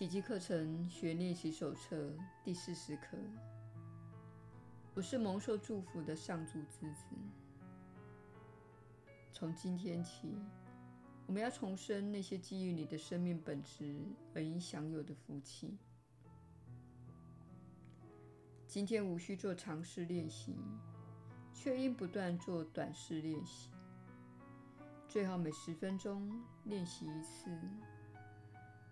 奇迹课程学练习手册第四十课。我是蒙受祝福的上主之子。从今天起，我们要重生那些基于你的生命本质而应享有的福气。今天无需做长试练习，却应不断做短试练习。最好每十分钟练习一次。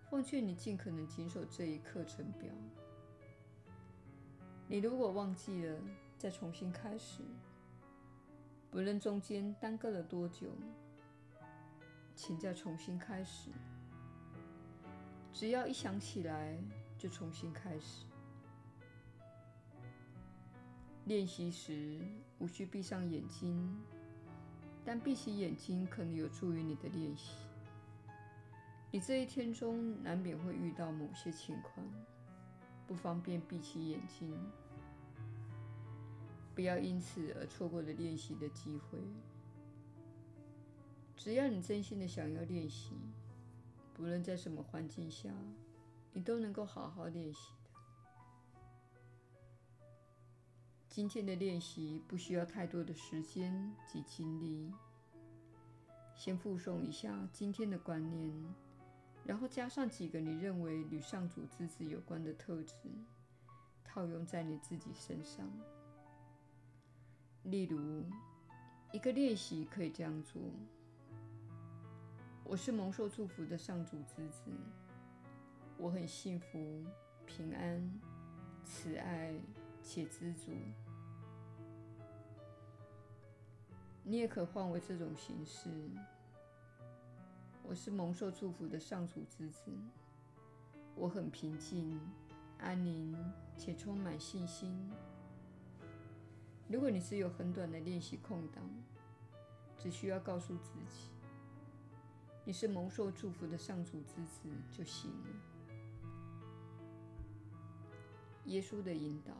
奉劝你尽可能谨守这一课程表。你如果忘记了，再重新开始。不论中间耽搁了多久，请再重新开始。只要一想起来，就重新开始。练习时无需闭上眼睛，但闭起眼睛可能有助于你的练习。你这一天中难免会遇到某些情况，不方便闭起眼睛。不要因此而错过了练习的机会。只要你真心的想要练习，不论在什么环境下，你都能够好好练习的。今天的练习不需要太多的时间及精力。先复诵一下今天的观念，然后加上几个你认为与上主之子有关的特质，套用在你自己身上。例如，一个练习可以这样做：我是蒙受祝福的上主之子，我很幸福、平安、慈爱且知足。你也可换为这种形式：我是蒙受祝福的上主之子，我很平静、安宁且充满信心。如果你只有很短的练习空档，只需要告诉自己你是蒙受祝福的上主之子就行了。耶稣的引导，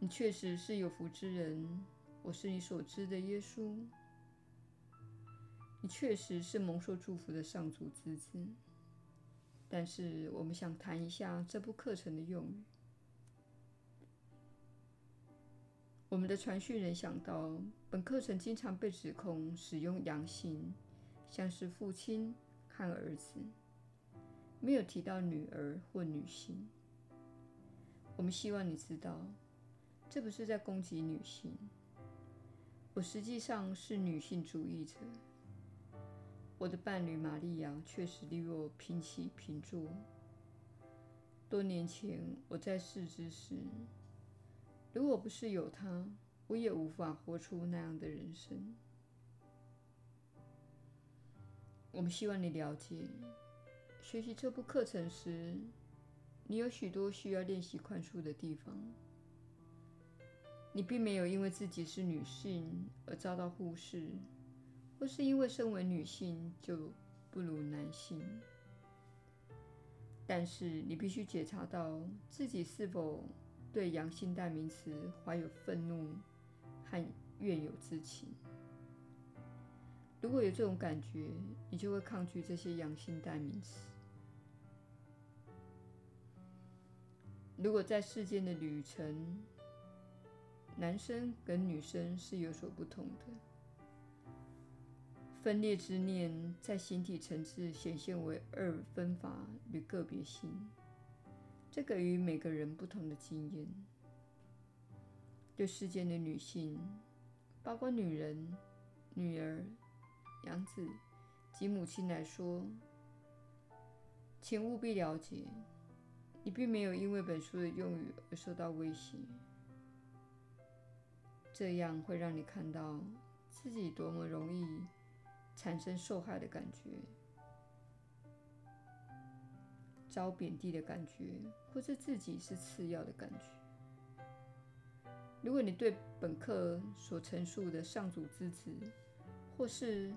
你确实是有福之人。我是你所知的耶稣。你确实是蒙受祝福的上主之子。但是，我们想谈一下这部课程的用语。我们的传讯人想到，本课程经常被指控使用阳性，像是父亲和儿子，没有提到女儿或女性。我们希望你知道，这不是在攻击女性。我实际上是女性主义者。我的伴侣玛利亚确实与我平起平坐。多年前我在世之时。如果不是有他，我也无法活出那样的人生。我们希望你了解，学习这部课程时，你有许多需要练习宽恕的地方。你并没有因为自己是女性而遭到忽视，或是因为身为女性就不如男性。但是你必须检查到自己是否。对阳性代名词怀有愤怒和怨尤之情。如果有这种感觉，你就会抗拒这些阳性代名词。如果在世间的旅程，男生跟女生是有所不同的，分裂之念在形体层次显现为二分法与个别性。这给予每个人不同的经验。对世间的女性，包括女人、女儿、养子及母亲来说，请务必了解，你并没有因为本书的用语而受到威胁。这样会让你看到自己多么容易产生受害的感觉。遭贬低的感觉，或是自己是次要的感觉。如果你对本课所陈述的上主之子，或是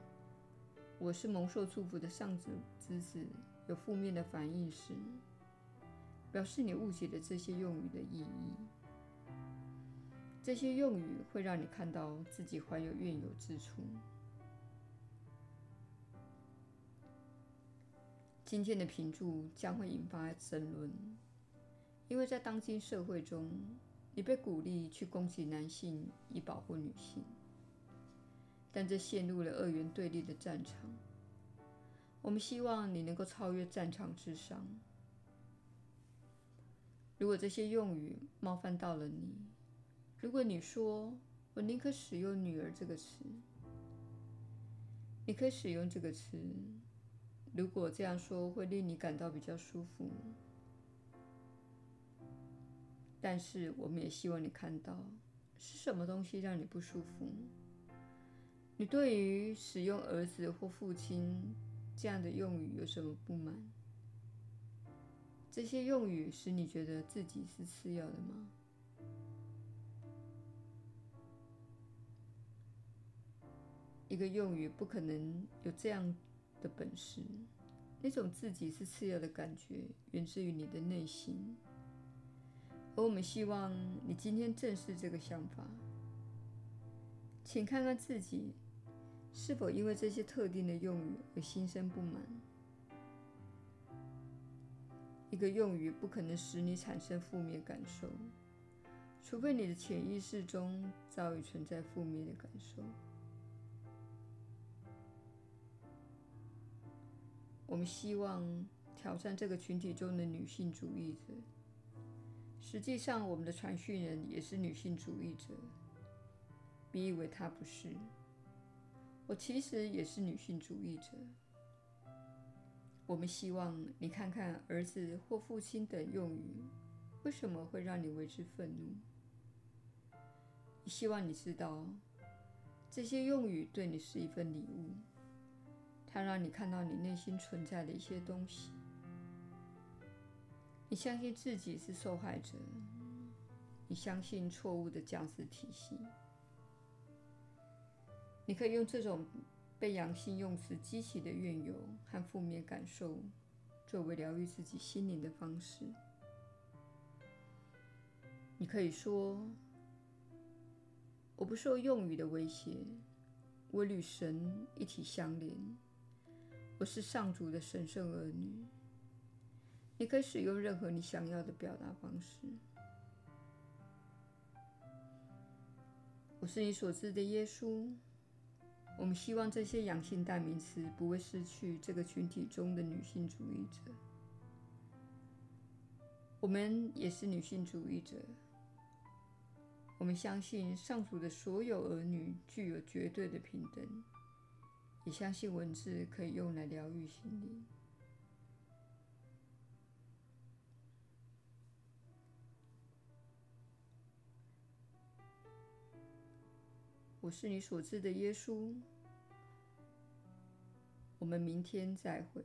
我是蒙受祝福的上主之子，有负面的反应时，表示你误解了这些用语的意义。这些用语会让你看到自己怀有怨尤之处。今天的评注将会引发争论，因为在当今社会中，你被鼓励去攻击男性以保护女性，但这陷入了二元对立的战场。我们希望你能够超越战场之上。如果这些用语冒犯到了你，如果你说“我宁可使用‘女儿’这个词”，你可以使用这个词。如果这样说会令你感到比较舒服，但是我们也希望你看到是什么东西让你不舒服。你对于使用“儿子”或“父亲”这样的用语有什么不满？这些用语使你觉得自己是次要的吗？一个用语不可能有这样的本事。那种自己是次要的感觉源自于你的内心，而我们希望你今天正视这个想法。请看看自己是否因为这些特定的用语而心生不满。一个用语不可能使你产生负面感受，除非你的潜意识中早已存在负面的感受。我们希望挑战这个群体中的女性主义者。实际上，我们的传讯人也是女性主义者。别以为她不是，我其实也是女性主义者。我们希望你看看“儿子”或“父亲”等用语，为什么会让你为之愤怒？希望你知道，这些用语对你是一份礼物，它让你看到你内心存在的一些东西。你相信自己是受害者，你相信错误的价值体系。你可以用这种。被阳性用词激起的怨尤和负面感受，作为疗愈自己心灵的方式。你可以说：“我不受用语的威胁，我与神一体相连，我是上主的神圣儿女。”你可以使用任何你想要的表达方式。我是你所知的耶稣。我们希望这些阳性代名词不会失去这个群体中的女性主义者。我们也是女性主义者。我们相信上主的所有儿女具有绝对的平等，也相信文字可以用来疗愈心灵。我是你所知的耶稣。我们明天再会。